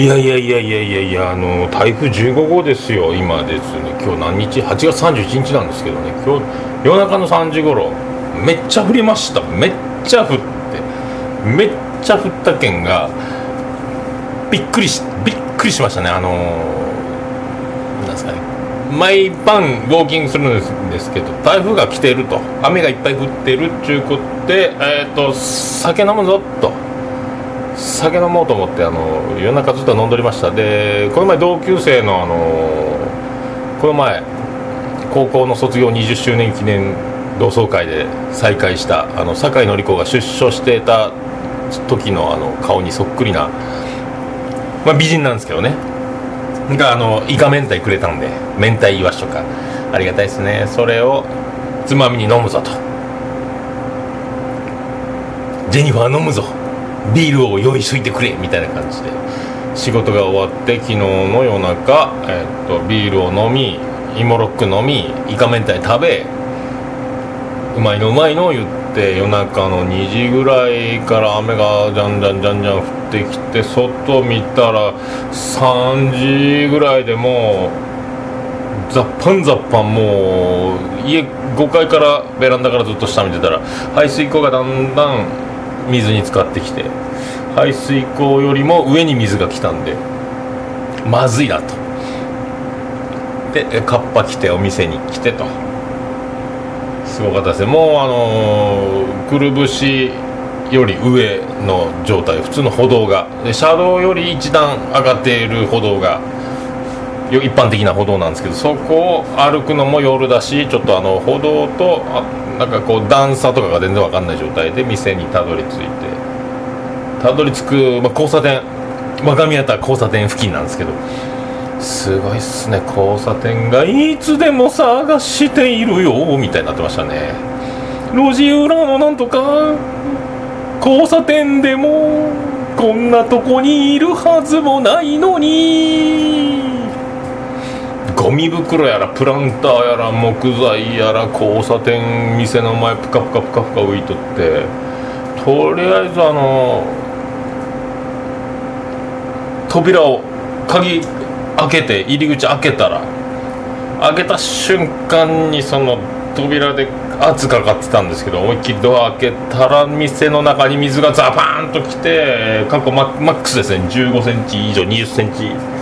いやいやいやいやいやいやあの台風15号ですよ今ですね。今日何日？8月31日なんですけどね。今日夜中の3時頃めっちゃ降りました。めっちゃ降って。めっちゃ降った件がびっくりしびっくりしましたね。あのなんですかね。毎晩ウォーキングするんですけど台風が来てると。雨がいっぱい降ってるっちゅうことで、えーと、酒飲むぞと。酒飲もうと思ってあの夜中ずっと飲んでおりました。でこの前同級生のあのこの前高校の卒業20周年記念同窓会で再会したあの酒井紀子が出所していた時のあの顔にそっくりな、まあ、美人なんですけどね。があのイカ明太くれたんで明太イワシとかありがたいですね。それをつまみに飲むぞと。ジェニファー飲むぞ。ビールを用意しといてくれみたいな感じで仕事が終わって昨日の夜中、え、っとビールを飲み芋ロック飲みイカ明太食べうまいのうまいの言って夜中の2時ぐらいから雨がじゃんじゃんじゃんじゃん降ってきて外見たら3時ぐらいでもうザッパンザッパンもう家5階からベランダからずっと下見てたら排水溝がだんだん水に浸かってきて排水溝よりも上に水が来たんでまずいなと。でカッパ来てお店に来てと。すごかったですね。もうあの、くるぶしより上の状態普通の歩道が。で車道より一段上がっている歩道が一般的な歩道なんですけどそこを歩くのも夜だしちょっとあの歩道とあなんかこう段差とかが全然分かんない状態で店にたどり着いて。たどり着く、まあ、交差点若宮田交差点付近なんですけど。すごいっすね。交差点がいつでも探しているよみたいになってましたね。路地裏のなんとか交差点でもこんなとこにいるはずもないのに。ゴミ袋やらプランターやら木材やら交差点店の前プカプカプカプカ浮いとって。とりあえずあの扉を鍵開けて入り口開けたら開けた瞬間にその扉で圧かかってたんですけど思いっきりドア開けたら店の中に水がザパーンときて過去マックスですね。1 5センチ以上2 0センチ。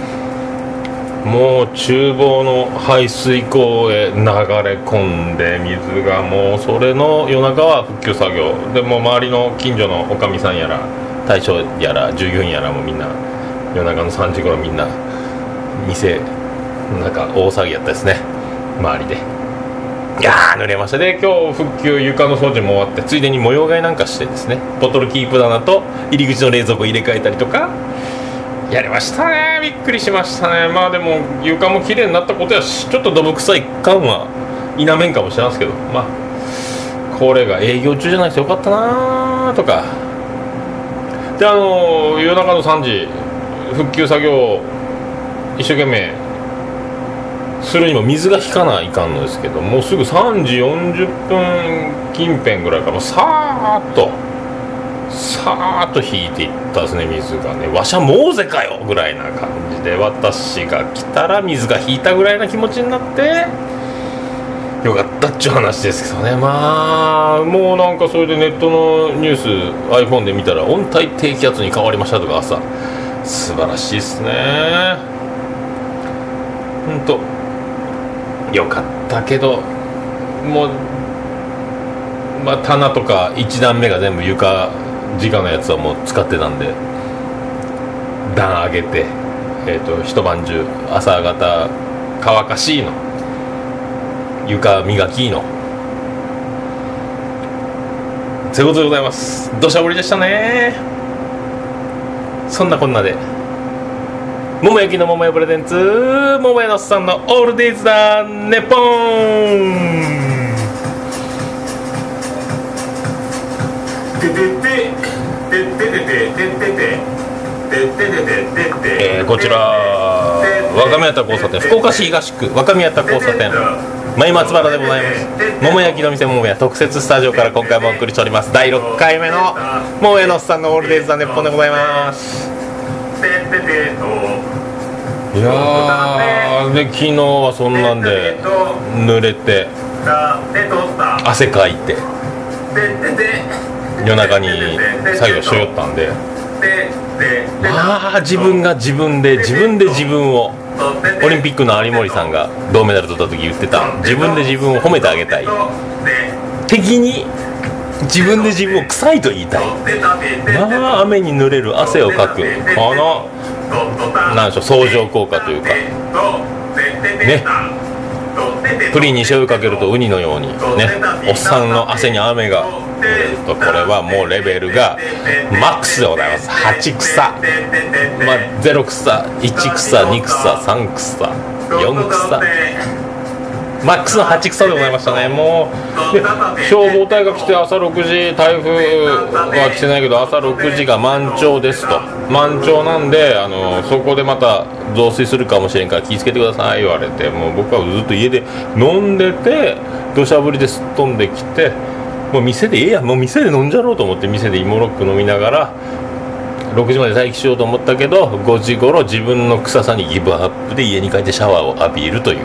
もう厨房の排水溝へ流れ込んで水がもうそれの夜中は復旧作業。でも周りの近所のおかみさんやら大将やら従業員やらもみんな夜中の3時頃みんな店なんか大騒ぎやったですね。周りで。いやー濡れました。で今日復旧床の掃除も終わってついでに模様替えなんかしてですね。ボトルキープ棚と入り口の冷蔵庫入れ替えたりとか。やりましたね。びっくりしましたね。まあでも床も綺麗になったことやしちょっとどぶ臭い感は否めんかもしれないですけど。まあこれが営業中じゃないですよかったなとか。であの夜中の3時復旧作業一生懸命するにも水が引かないかんのですけどもうすぐ3時40分近辺ぐらいからさーっとさーっと引いていったですね水がね。わしゃもうぜかよぐらいな感じで私が来たら水が引いたぐらいな気持ちになって。よかったっちゅう話ですけどね。まあもうなんかそれでネットのニュース iPhone で見たら温帯低気圧に変わりましたとか朝。素晴らしいっすね。本当よかったけどもうまあ棚とか1段目が全部床直のやつはもう使ってたんで段上げて、えーと、一晩中朝方乾かしいの床磨きの。そういうことでございます。土砂降りでしたね。そんなこんなで。桃焼きの桃屋プレゼンツ桃屋のさんのオールデイズだネポン。えー、こちら若宮田交差点福岡市東区若宮田交差点前松原でございます桃焼きの店桃屋特設スタジオから今回もお送りしております第6回目の桃屋のさんのオールデイズ・ザ・ネッポンでございますいやーで昨日はそんなんで濡れて汗かいて夜中に作業しよったんで。まあ自分が自分で自分で自分を。オリンピックの有森さんが銅メダル取った時言ってた。自分で自分を褒めてあげたい。敵に自分で自分を臭いと言いたい。まあ雨に濡れる汗をかく。このなんでしょう相乗効果というか。ね。プリンに醤油かけるとウニのようにねおっさんの汗に雨が降るとこれはもうレベルがマックスでございます。8草、まあ、0草1草2草3草4草。マックスの8草でございましたね。もうで消防隊が来て朝6時台風は来てないけど朝6時が満潮ですと。満潮なんであのそこでまた増水するかもしれんから気をつけてください言われて。もう僕はずっと家で飲んでて土砂降りですっ飛んできてもう店でええやもう店で飲んじゃろうと思って店で芋ロック飲みながら6時まで待機しようと思ったけど5時頃自分の臭さにギブアップで家に帰ってシャワーを浴びるという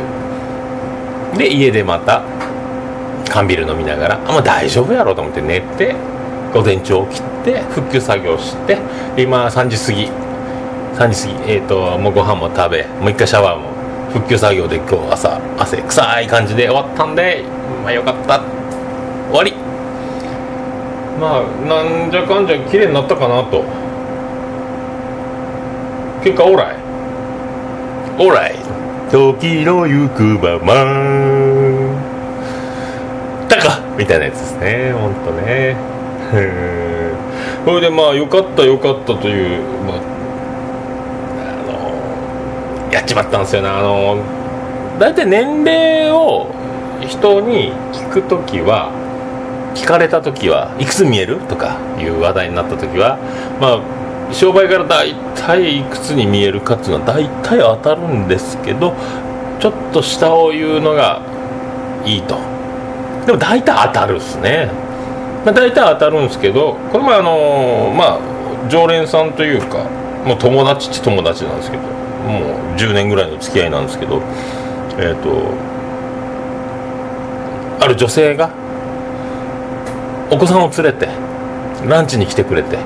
で家でまた缶ビール飲みながらあもう大丈夫やろうと思って寝て午前中起きて復旧作業して今3時過ぎ3時過ぎえっ、ー、ともうご飯も食べもう一回シャワーも復旧作業で今日朝汗臭い感じで終わったんでまあよかった。終わり。まあなんじゃかんじゃ綺麗になったかなと。結果オーライ。オーライ。時の行くまま。みたいなやつですね。ほんとね。それでまあよかったよかったという、まあ、あのやっちまったんですよね。あの大体年齢を人に聞く時は聞かれた時はいくつ見えるとかいう話題になった時はまあ商売から大体いくつに見えるかっていうのは大体当たるんですけどちょっと下を言うのがいいと。でも大体当たるっすね、まあ、大体当たるんですけどこれもあのまあ常連さんというかもう友達っち友達なんですけどもう10年ぐらいの付き合いなんですけどえっ、ー、とある女性がお子さんを連れてランチに来てくれて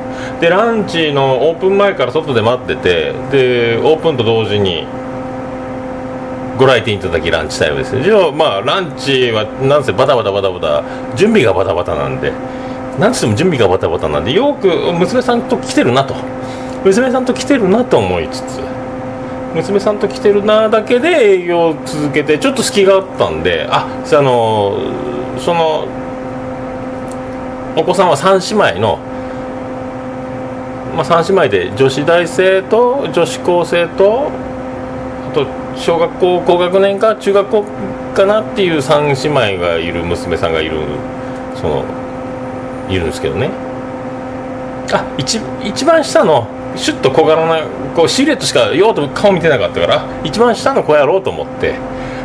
でランチのオープン前から外で待っててでオープンと同時にご来店いただきランチタイムですじゃあまあランチはなんせバタバタバタバタ準備がバタバタなんで。なんつっても準備がバタバタなんでよく娘さんと来てるなと。娘さんと来てるなと思いつつ。娘さんと来てるなだけで営業を続けてちょっと隙があったんでああのそのお子さんは3姉妹の、まあ、3姉妹で女子大生と女子高生と小学校高学年か中学校かなっていう3姉妹がいる娘さんがいるそのいるんですけどねあ一一番下のシュッと小柄なこうシルエットしかようと顔見てなかったから一番下の子やろうと思って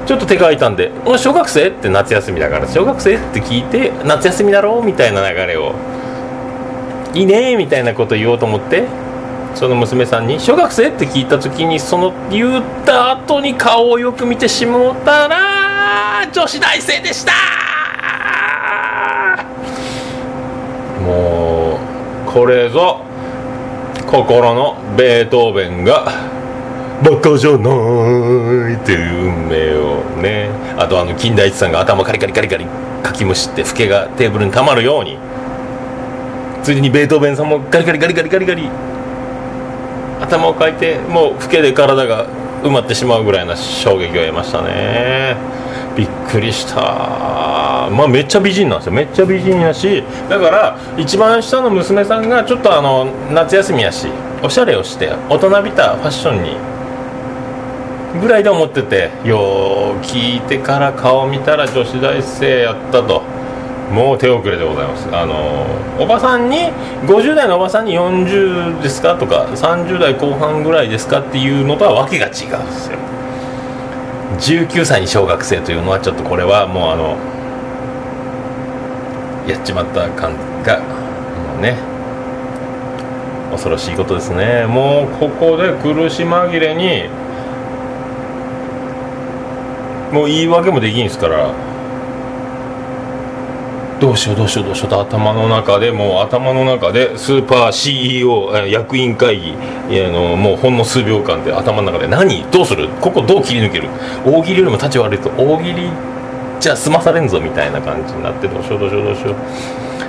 ちょっと手が空いたんで「お小学生?」って夏休みだから「小学生?」って聞いて「夏休みだろう?」みたいな流れを「いいね」みたいなこと言おうと思ってその娘さんに「小学生?」って聞いた時にその言った後に顔をよく見てしもうたら女子大生でした。もうこれぞ心のベートーベンがバカじゃないっていう運命をね。あとあの金田一さんが頭カリカリカリカリかきむしってフケがテーブルにたまるように。ついにベートーベンさんもガリガリガリガリガリガリ。頭をかいてもう老けで体が埋まってしまうぐらいな衝撃を得ましたね。びっくりした。まあめっちゃ美人なんですよ。めっちゃ美人やしだから一番下の娘さんがちょっとあの夏休みやしおしゃれをして大人びたファッションにぐらいで思っててよう聞いてから顔見たら女子大生やったと。もう手遅れでございます。あのおばさんに50代のおばさんに40ですかとか30代後半ぐらいですかっていうのとは訳が違うんですよ。19歳に小学生というのはちょっとこれはもうあのやっちまった感がもうね恐ろしいことですね。もうここで苦し紛れにもう言い訳もできんですから。どうしようどうしようどうしようと頭の中でもう頭の中でスーパー CEO 役員会議あのもうほんの数秒間で頭の中で何？どうする？ここどう切り抜ける？大喜利よりも立ち悪いと。大喜利じゃ済まされんぞみたいな感じになってどうしようどうしようどうしよ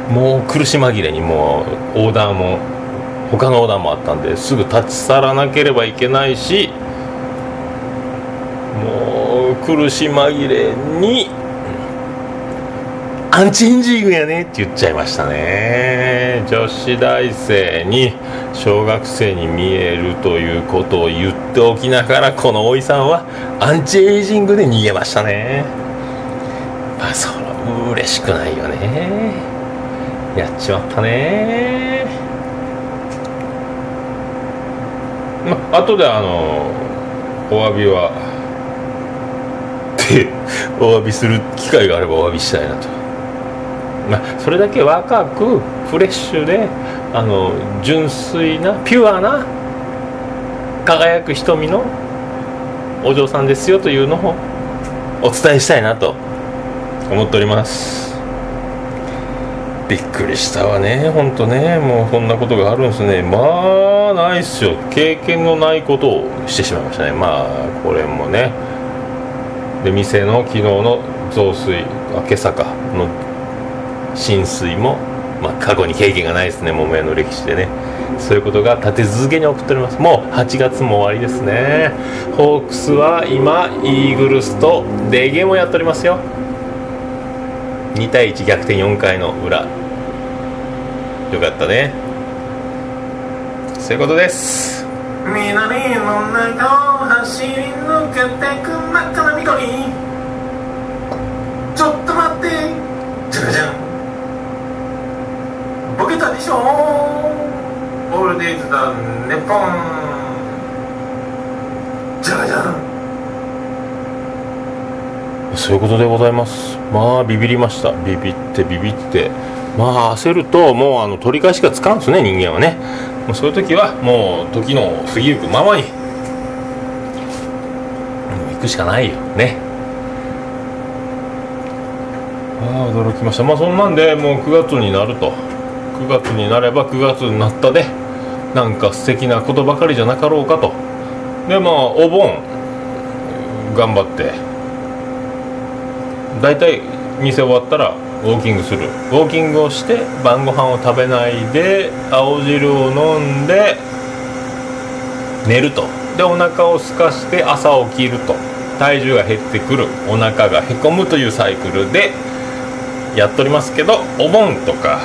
う。もう苦し紛れにもうオーダーも他のオーダーもあったんですぐ立ち去らなければいけないしもう苦し紛れにアンチエンジングやね。って言っちゃいましたね。女子大生に小学生に見えるということを言っておきながらこのおいさんはアンチエイジングで逃げましたね。まあそら嬉しくないよね。やっちまったね。まあ後であのお詫びはって お詫びする機会があればお詫びしたいなと。まあ、それだけ若くフレッシュであの純粋なピュアな輝く瞳のお嬢さんですよというのをお伝えしたいなと思っております。びっくりしたわね本当ね。もうそんなことがあるんですね。まあないっすよ。経験のないことをしてしまいましたね。まあこれもね。で店の昨日の増水あ今朝か。の浸水も、まあ、過去に経験がないですね桃屋の歴史でね。そういうことが立て続けに起こっております。もう8月も終わりですね。ホークスは今イーグルスとデーゲもやっておりますよ。2対1逆転4回の裏。よかったね。そういうことです。緑の中を走り抜けてく真っ赤な緑。ちょっと待ってじゃじゃんボケたでしょ？オールデイズだネポン。じゃじゃんそういうことでございます。まあビビりました。ビビってビビって。まあ焦るともうあの取り返しがつかんですね人間はね。もうそういう時はもう時の過ぎゆくままに。もう行くしかないよね。ああ驚きました。まあそんなんでもう9月になると。9月になれば9月になったでなんか素敵なことばかりじゃなかろうかと。でまあお盆頑張って大体店終わったらウォーキングする。ウォーキングをして晩ご飯を食べないで青汁を飲んで寝ると。でお腹を空かして朝起きると。体重が減ってくる。お腹がへこむというサイクルでやっておりますけどお盆とか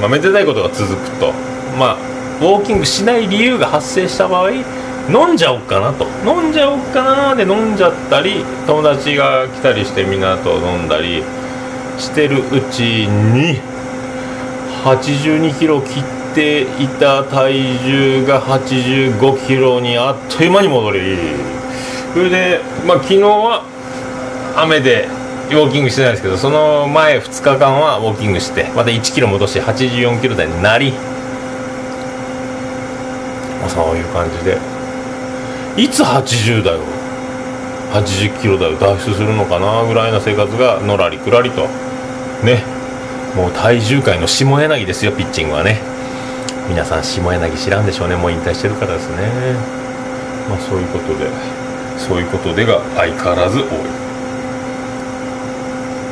まあ、めでたいことが続くと。まあウォーキングしない理由が発生した場合飲んじゃおっかなと。飲んじゃおっかなで飲んじゃったり友達が来たりしてみんなと飲んだりしてるうちに82キロ切っていた体重が85キロにあっという間に戻り。それでまあ昨日は雨でウォーキングしてないですけどその前2日間はウォーキングしてまた1キロ戻して84キロ台になり、まあ、そういう感じで。いつ80台を80キロ台を脱出するのかなぐらいな生活がのらりくらりと。ね。もう体重界の下柳ですよピッチングはね。皆さん下柳知らんでしょうね。もう引退してるからですね。まあそういうことで。そういうことでが相変わらず多い。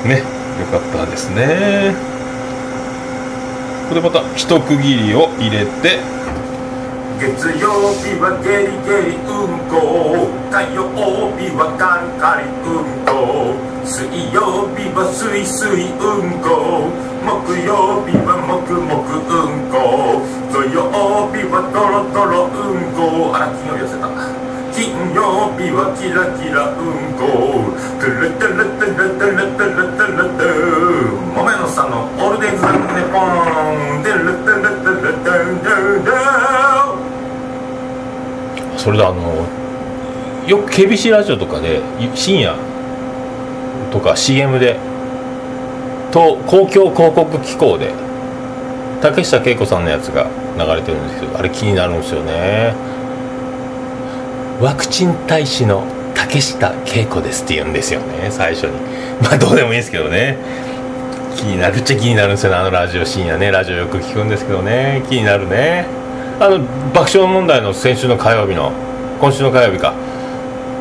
ねよかったですね。これまた一区切りを入れて。月曜日はゲリゲリうんこ火曜日はカリカリうんこ。水曜日はスイスイうんこ。木曜日はもくもくうんこ。土曜日はトロトロうんこ。あら金曜日寄せた。金曜日はキラキラうんこトゥルトゥルトゥルトゥルトゥルトゥルトゥもめのさんのオールデイズネポントゥルトゥルトゥルトゥルトゥそれであのよく KBC ラジオとかで深夜とか CM でと公共広告機構で竹下恵子さんのやつが流れてるんですけどあれ気になるんですよね。ワクチン大使の竹下恵子ですって言うんですよね最初に。まあどうでもいいですけどね。気になるっちゃ気になるんですよねあのラジオ深夜ね。ラジオよく聞くんですけどね。気になるね。あの爆笑問題の先週の火曜日の今週の火曜日か。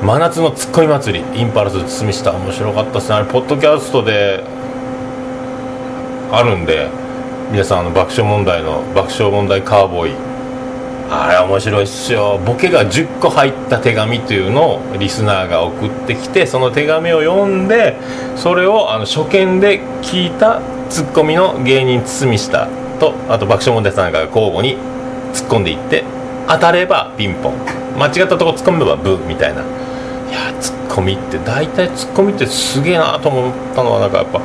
真夏のツッコミ祭りインパルス堤下面白かったですね。あれポッドキャストであるんで皆さんあの爆笑問題の爆笑問題カーボーイあれ面白いっすよ。ボケが10個入った手紙というのをリスナーが送ってきてその手紙を読んでそれをあの初見で聞いたツッコミの芸人堤下とあと爆笑問題さんが交互に突っ込んでいって当たればピンポン。間違ったとこ突っ込めばブーみたいな。いやツッコミって大体ツッコミってすげえなと思ったのはなんかやっぱ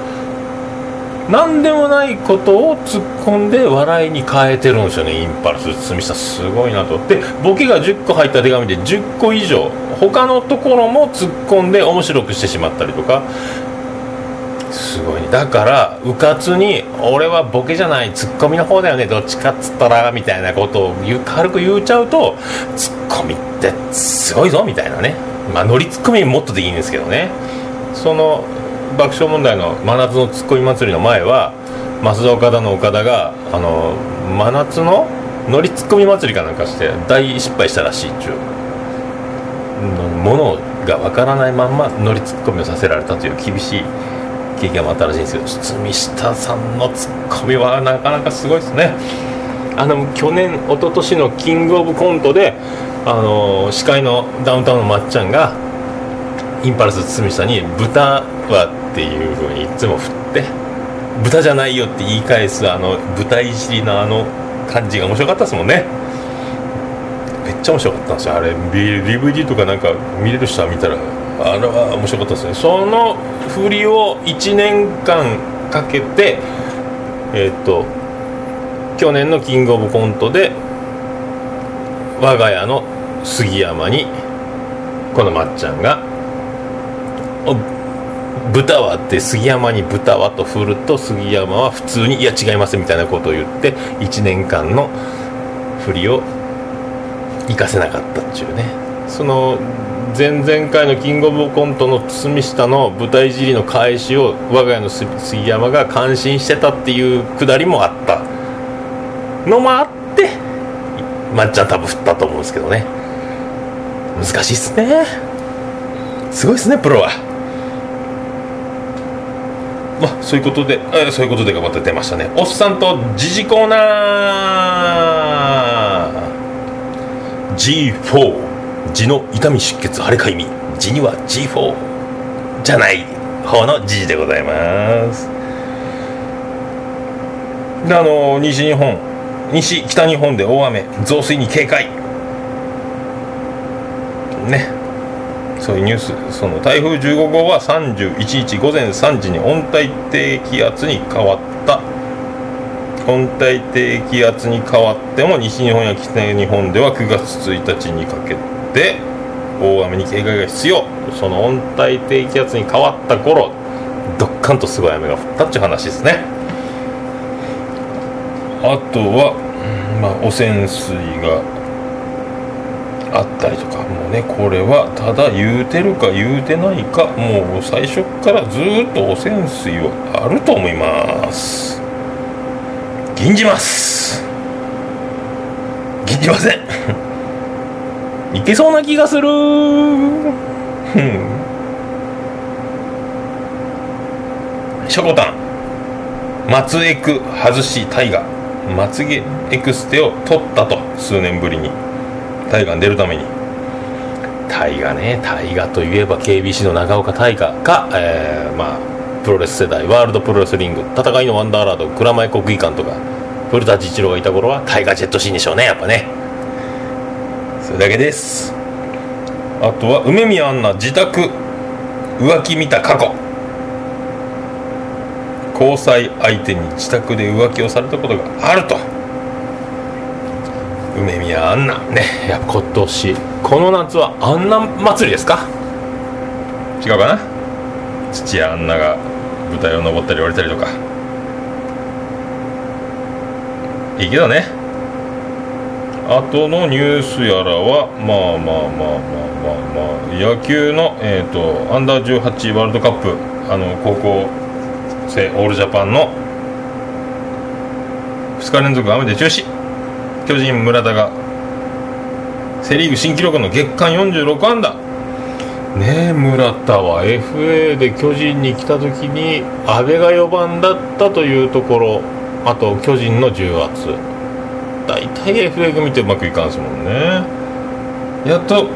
何でもないことを突っ込んで笑いに変えてるんですよねインパルス。堤下すごいなと。でボケが10個入った手紙で10個以上。他のところも突っ込んで面白くしてしまったりとか。すごいね。だからうかつに「俺はボケじゃないツッコミの方だよね。どっちかっつったら」みたいなことを軽く言うちゃうとツッコミってすごいぞみたいなね。まあノリツッコミもっとできいんですけどね。その爆笑問題の真夏のツッコミ祭りの前は増田岡田の岡田があの真夏のノリツッコミ祭りかなんかして大失敗したらしいっちゅうものがわからないまんまノリツッコミをさせられたという厳しい経験もあったらしいんですけど堤下さんのツッコミはなかなかすごいですね。あの去年一昨年のキングオブコントであの司会のダウンタウンのまっちゃんがインパルス堤下に「豚は」っていうふうにいつも振って「豚じゃないよ」って言い返すあの豚いじりのあの感じが面白かったですもんね。めっちゃ面白かったんですよ。あれ DVD とかなんか見れる人は見たらあれは面白かったですね。その振りを1年間かけてえっ、と去年のキングオブコントで我が家の杉山にこのまっちゃんが「豚は?」って杉山に「豚は?」と振ると杉山は普通に「いや違います」みたいなことを言って1年間の振りを活かせなかったっていうねその前々回のキングオブコントの堤下の舞台尻の返しを我が家の杉山が感心してたっていうくだりもあったのもあってまっちゃん多分振ったと思うんですけどね難しいっすねすごいっすねプロはまあそういうことでえそういうことでがまた出ましたね。おっさんとジジコーナー。G4 痔の痛み出血腫れかゆみ。痔には G4 じゃない方の G でございます。であの西日本。西北日本で大雨。増水に警戒。ね。そういうニュースその台風15号は31日午前3時に温帯低気圧に変わった。温帯低気圧に変わっても西日本や北日本では9月1日にかけて大雨に警戒が必要。その温帯低気圧に変わった頃どっかんとすごい雨が降ったっていう話ですね。あとは、まあ、汚染水があったりとかもうねこれはただ言うてるか言うてないかもう最初からずっと汚染水はあると思います。吟じます。吟じません。いけそうな気がする。うん。しょこたん。松エク外し大河。まつげエクステを取ったと数年ぶりに。大河に出るために。大河ね大河といえば KBC の長岡大河か、えー、まあプロレス世代ワールドプロレスリング戦いのワンダーラード蔵前国技館とか古舘一郎がいた頃はタイガ・ジェットシーンでしょうねやっぱね。それだけです。あとは梅宮アンナ自宅浮気見た過去。交際相手に自宅で浮気をされたことがあると。梅宮アンナ。ね。や今年この夏はアンナ祭りですか？違うかな？土屋アンナが舞台を登ったり降りたりとか。いいけどね。あとのニュースやらはまあまあまあまあまあまあ野球のえっ、とアンダー18ワールドカップあの高校生オールジャパンの2日連続雨で中止。巨人村田がセ・リーグ新記録の月間46安打。ねえ村田は FA で巨人に来た時に阿部が4番だったというところ。あと巨人の重圧。大体 FA 組ってうまくいかんすもんね。やっと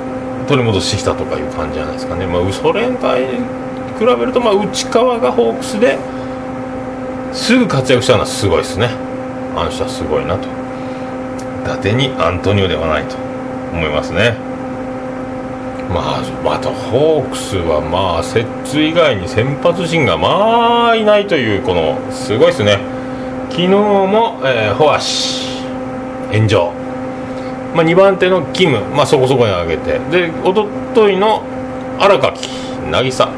取り戻してきたとかいう感じじゃないですかね。まあソ連会に比べるとまあ内川がホークスですぐ活躍したのはすごいですね。あの人はすごいなと。達にアントニオではないと思いますね。まああとホークスはまあ摂津以外に先発陣がまあいないというこのすごいですね。昨日も、えー、ホアシ炎上、まあ、2番手のキム、まあ、そこそこに上げて。で一昨日の荒垣渚。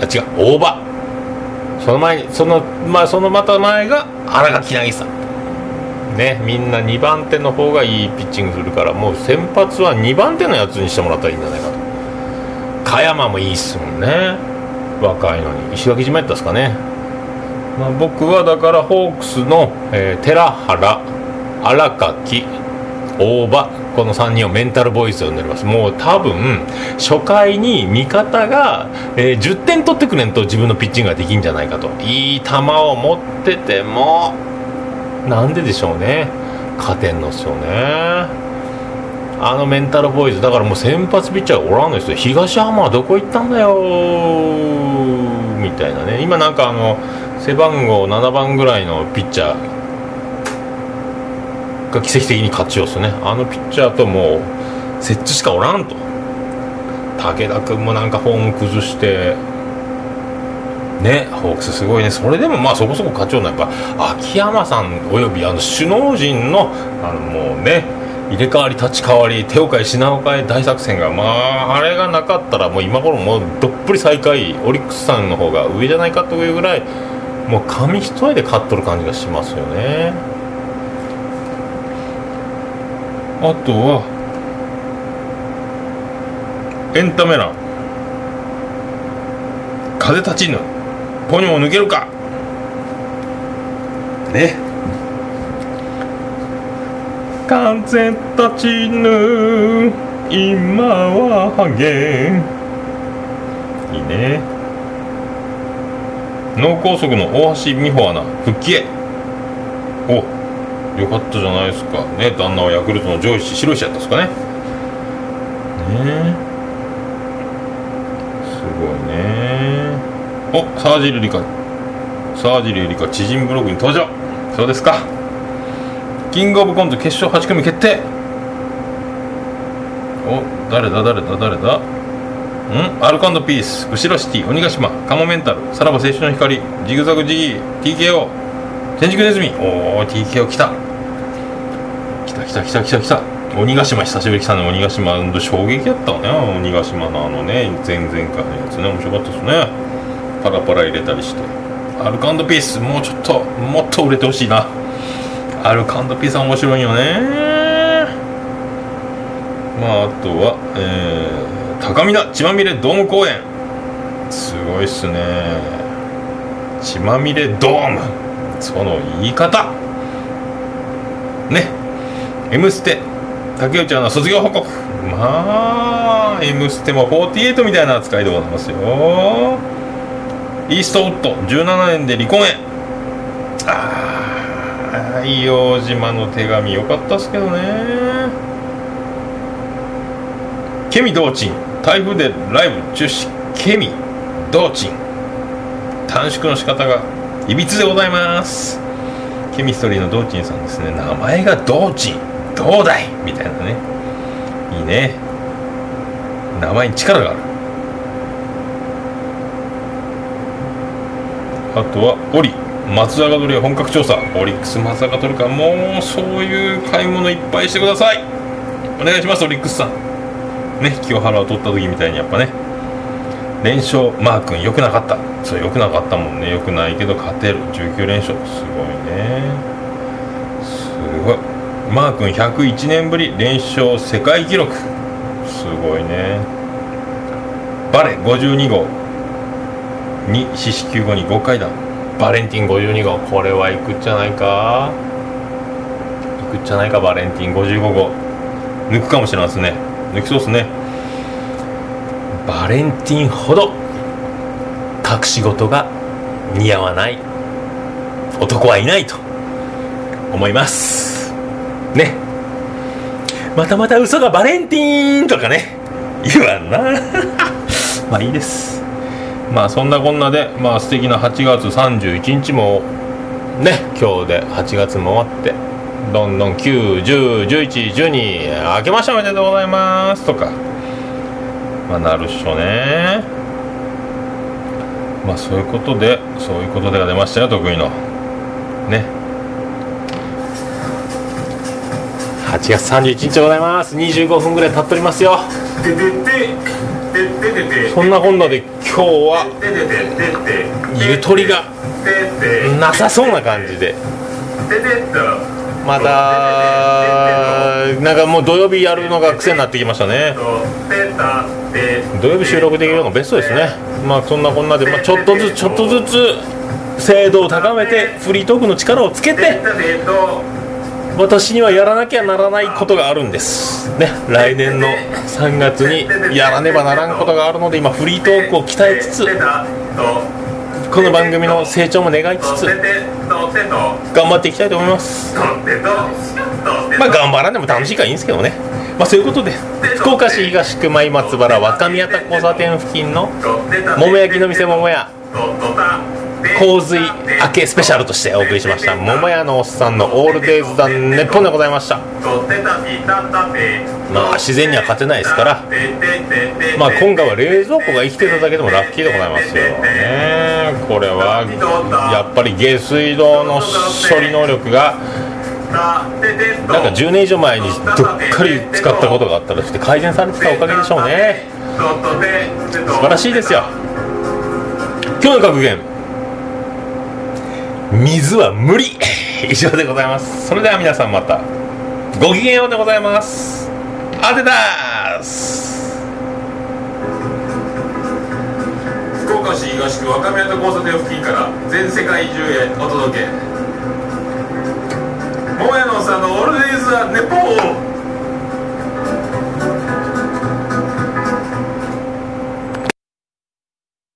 あ違う大場。その前にその,、まあ、そのまた前が荒垣渚。ねみんな2番手の方がいいピッチングするからもう先発は2番手のやつにしてもらったらいいんじゃないかと。加山もいいっすもんね。若いのに。石垣島やったっすかね、まあ、僕はだからホークスの、えー、寺原荒垣大場この3人をメンタルボイスと呼んでおります。もう多分初回に味方が、えー、10点取ってくれんと自分のピッチングができんじゃないかと。いい球を持っててもなんででしょうね。勝てんのっすよね。あのメンタルボーイズ。だからもう先発ピッチャーがおらんのですよ東浜はどこ行ったんだよ。みたいなね。今なんかあの背番号7番ぐらいのピッチャーが奇跡的に勝ちようっすね。あのピッチャーともう接地しかおらんと。武田君もなんかフォーム崩してねホークスすごいね。それでもまあそこそこ勝ちようなやっぱ秋山さんおよびあの首脳陣のあのもうね入れ替わり立ち替わり手を変え品を変え大作戦がまああれがなかったらもう今頃もうどっぷり最下位オリックスさんの方が上じゃないかというぐらいもう紙一重で勝っとる感じがしますよね。あとはエンタメ欄。風立ちぬ。ポニョを抜けるか。ね。風立ちぬ。今はハゲ。いいね。脳梗塞の大橋美穂アナ復帰へ。およかったじゃないですか。ね旦那はヤクルトの上石白石やったんですかね。ね。すごいねお沢尻リカ沢尻リカ知人ブログに登場。そうですか。キングオブコント決勝8組決定。お誰だ？誰だ？誰だ？ん？アルカンドピース。後ろシティ。鬼ヶ島。カモメンタル。さらば青春の光。ジグザグジギー。TKO 天竺ネズミ。おお TKO 来た。来た来た来た来た来た。鬼ヶ島。久しぶり来たね。鬼ヶ島。衝撃やったね。鬼ヶ島のあのね前々回のやつね。面白かったですね。パラパラ入れたりして。アルカンドピースもうちょっともっと売れてほしいな。アルカンドピースは面白いよね。まああとはえー高見菜血まみれドーム公演すごいっすね。血まみれドーム。その言い方。ね「M ステ」竹内アナ卒業報告。まあ「M ステ」も48みたいな扱いでございますよ。イーストウッド17年で離婚へ。ああ硫黄島の手紙よかったっすけどね。ケミ道珍台風でライブ中止。ケミ道珍短縮の仕方がいびつでございます。ケミストリーの道珍さんですね。名前が道珍どうだいみたいなね。いいね。名前に力がある。あとはオリ松坂取りは本格調査。オリックス松坂取るかもうそういう買い物いっぱいしてください。お願いしますオリックスさん。ね清原を取った時みたいにやっぱね。連勝マー君良くなかった。そう良くなかったもんね。良くないけど勝てる。19連勝。すごいね。すごい。マー君101年ぶり。連勝世界記録。すごいね。バレ52号。に四死球後に5回だバレンティン52号これはいくんじゃないか？いくんじゃないかバレンティン55号。抜くかもしれませんね。抜きそうですね。バレンティンほど隠し事が似合わない。男はいないと思います。ね。またまた嘘がバレンティンとかね。言わんな。まあいいです。まあそんなこんなでまあ素敵な8月31日もね今日で8月も終わってどんどん9101112明けましておめでとうございますとかまあなるっしょね。まあそういうことでそういうことでが出ましたよ得意の。ね。8月31日でございます。25分ぐらい経っておりますよ。てててててててそんなこんなで今日はゆとりがなさそうな感じでまたなんかもう土曜日やるのが癖になってきましたね土曜日収録できるのがベストですねまあそんなこんなで、まあ、ちょっとずつちょっとずつ精度を高めてフリートークの力をつけて私にはやらなきゃならないことがあるんです。ね来年の3月にやらねばならんことがあるので今フリートークを鍛えつつこの番組の成長も願いつつ頑張っていきたいと思います。まあ頑張らんでも楽しいからいいんですけどね。まあそういうことで福岡市東区前松原若宮田交差点付近の桃焼きの店桃屋。洪水明けスペシャルとしてお送りしました桃屋のおっさんのオールデイズだネッポンでございました。まあ自然には勝てないですからまあ今回は冷蔵庫が生きてただけでもラッキーでございますよ。ねこれはやっぱり下水道の処理能力がなんか10年以上前にどっかり使ったことがあったらして改善されてたおかげでしょうね。素晴らしいですよ。今日の格言。水は無理。以上でございます。それでは皆さんまた。ごきげんようでございます。アデダース福岡市東区若宮と交差点付近から全世界中へお届け。桃屋のさんのオールデイズ・ザ・ネポー。